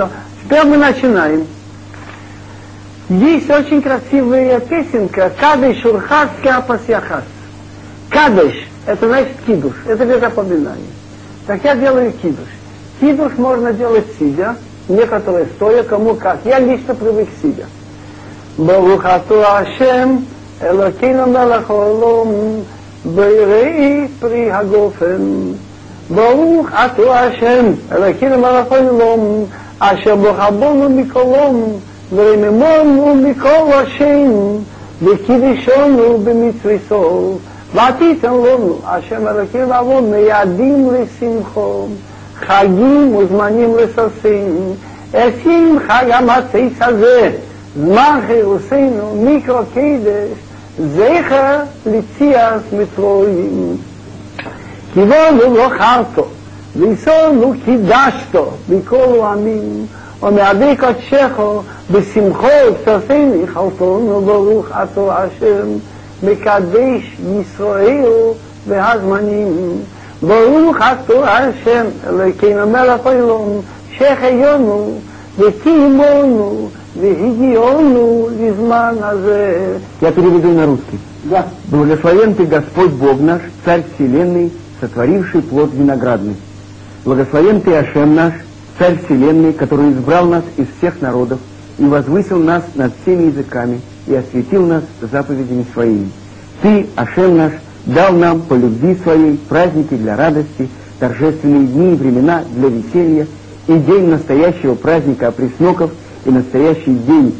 все. Теперь мы начинаем. Есть очень красивая песенка «Кадыш урхас кяпас яхас». Кадыш – это значит кидуш, это без опоминания. Так я делаю кидуш. Кидуш можно делать сидя, некоторые стоя, кому как. Я лично привык сидя. Барухату Ашем, Элокину Мелахолом, при Пригагофен. Барухату Ашем, Элокину Мелахолом, אשר בחבונו מקולום, ורממונו מכל השם, וקידישונו במצווסו, ועתיתן לנו, השם אלוקינו אבון, מיידים לשמחו, חגים וזמנים לששים, אשים חג המצייס הזה, זמן חירוסנו, מיקרו קדש, זכר לציאס מצרויים. כיוונו לא חרטו, ויסונו קידשתו, בכל עמים, ומעדי קודשךו, בשמחו ובשרפני חרטונו ברוך אתו השם, מקדש ישראל והזמנים. ברוך אתו השם, אלוקינו מלך עולם, שהחיונו וקיימונו והגיעונו לזמן הזה. Я переведу на русский. Да. Благословен ты Господь Бог наш, Царь Вселенной, сотворивший плод виноградный. Благословен ты Ашем наш, Царь Вселенной, который избрал нас из всех народов и возвысил нас над всеми языками и осветил нас заповедями своими. Ты, Ашем наш, дал нам по любви своей праздники для радости, торжественные дни и времена для веселья, и день настоящего праздника опресноков, и настоящий день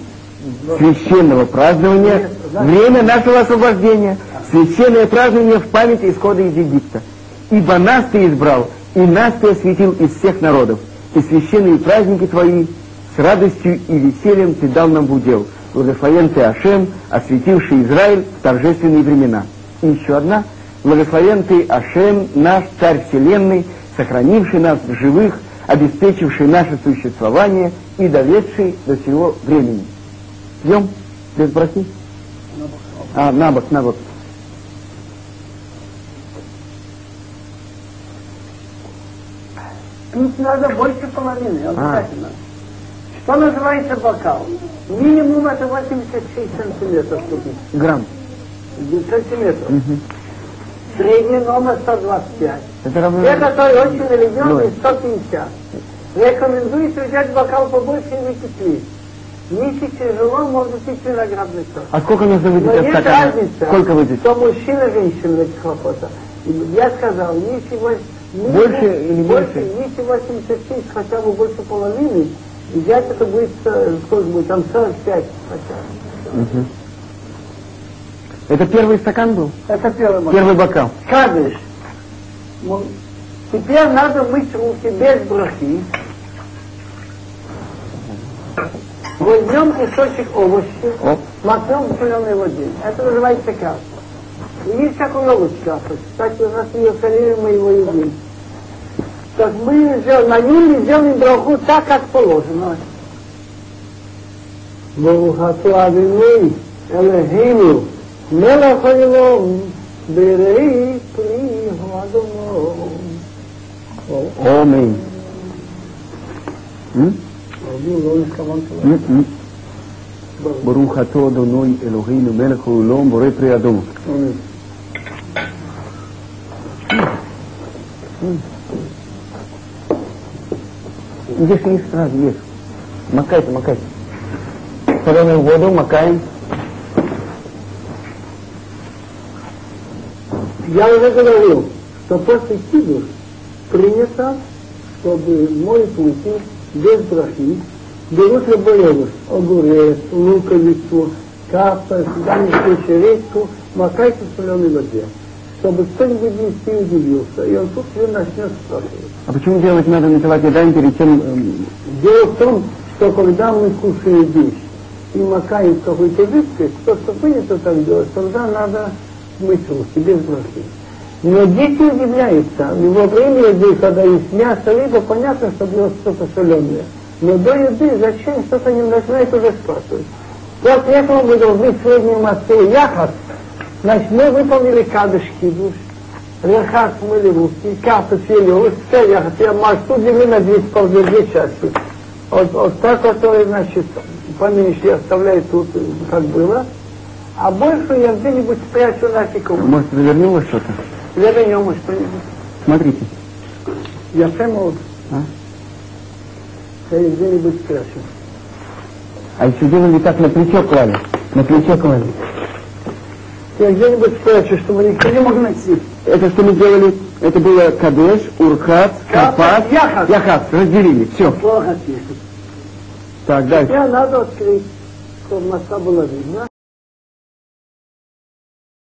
священного празднования, время нашего освобождения, священное празднование в память исхода из Египта. Ибо нас ты избрал, и нас ты осветил из всех народов, и священные праздники твои с радостью и весельем ты дал нам в удел. Благословен ты Ашем, осветивший Израиль в торжественные времена. И еще одна. Благословен ты Ашем, наш Царь Вселенной, сохранивший нас в живых, обеспечивший наше существование и доведший до сего времени. Пьем без брахи? А, на бок, на бок. Пить надо больше половины, обязательно. Что называется бокал? Минимум это 86 сантиметров купить. Грамм. Сантиметров. Средний номер 125. Это равно... Те, которые очень религиозные, Ноль. 150. Рекомендуется взять бокал побольше и выпить пить. Если тяжело, можно пить виноградный сок. А сколько нужно выпить Но есть стакана? разница, Сколько выпить? что мужчина и женщина в этих. И Я сказал, если вось- минимум- Больше или больше, если 86, хотя бы больше половины, взять это будет, э, сколько будет, там 45 хотя бы. Это первый стакан был? Это первый момент. Первый бокал. Кадыш. М- Теперь надо мыть руки без брахи. Возьмем кусочек овощи, Оп. макнем в соленой воде. Это называется каша. И есть как у нас каша. Кстати, у нас в Иерусалиме мы его едим. Так мы сделаем, на ним сделаем браху так, как положено. ברוכתו אדוני אלוהינו מלך העולם בראי פרי האדומו. Аминь. М? לא התכוונתי м, м. ברוך אתה אדוני אלוהינו מלך העולם בורא פרי אדום. Ешь, ешь сразу, ешь. Макайте, макайте. Соленую воду макаем. Я уже говорил, что после кидуш принято, чтобы моют руки без брахи, берут любой овощ, огурец, луковицу, капа, данную редьку, макайте в соленой воде, чтобы кто-нибудь не удивился, и он тут ее начнет спрашивать. А почему делать надо напивать едаем перед тем... эм, Дело в том, что когда мы кушаем вещь и макаем какой-то жидкость, то, что принято так делать, тогда надо мыть руки без. Но дети удивляются. И во время еды, когда есть мясо, либо понятно, что было что-то соленое. Но до еды зачем что-то не начинает уже спрашивать. После этого мы должны среднем отце яхат. Значит, мы выполнили кадыш кидуш, рехат смыли руки, капы съели яхат, я маш, тут делили на две, ползли две части. Вот, вот та, которая, значит, поменьше я оставляю тут, как было, а больше я где-нибудь спрячу нафиг. Может, завернулось что-то? Вернем что-нибудь. Смотрите. Я прямо А? я где-нибудь спрячу. А еще делали так на плечо клали. На плечо клали. Я где-нибудь спрячу, чтобы никто не мог найти. Это что мы делали? Это было Кадеш, Урхат, Капас, Яхат. Яхат. Разделили. Все. Плохо тихо. Так, дальше. Я надо открыть, чтобы моста было видно.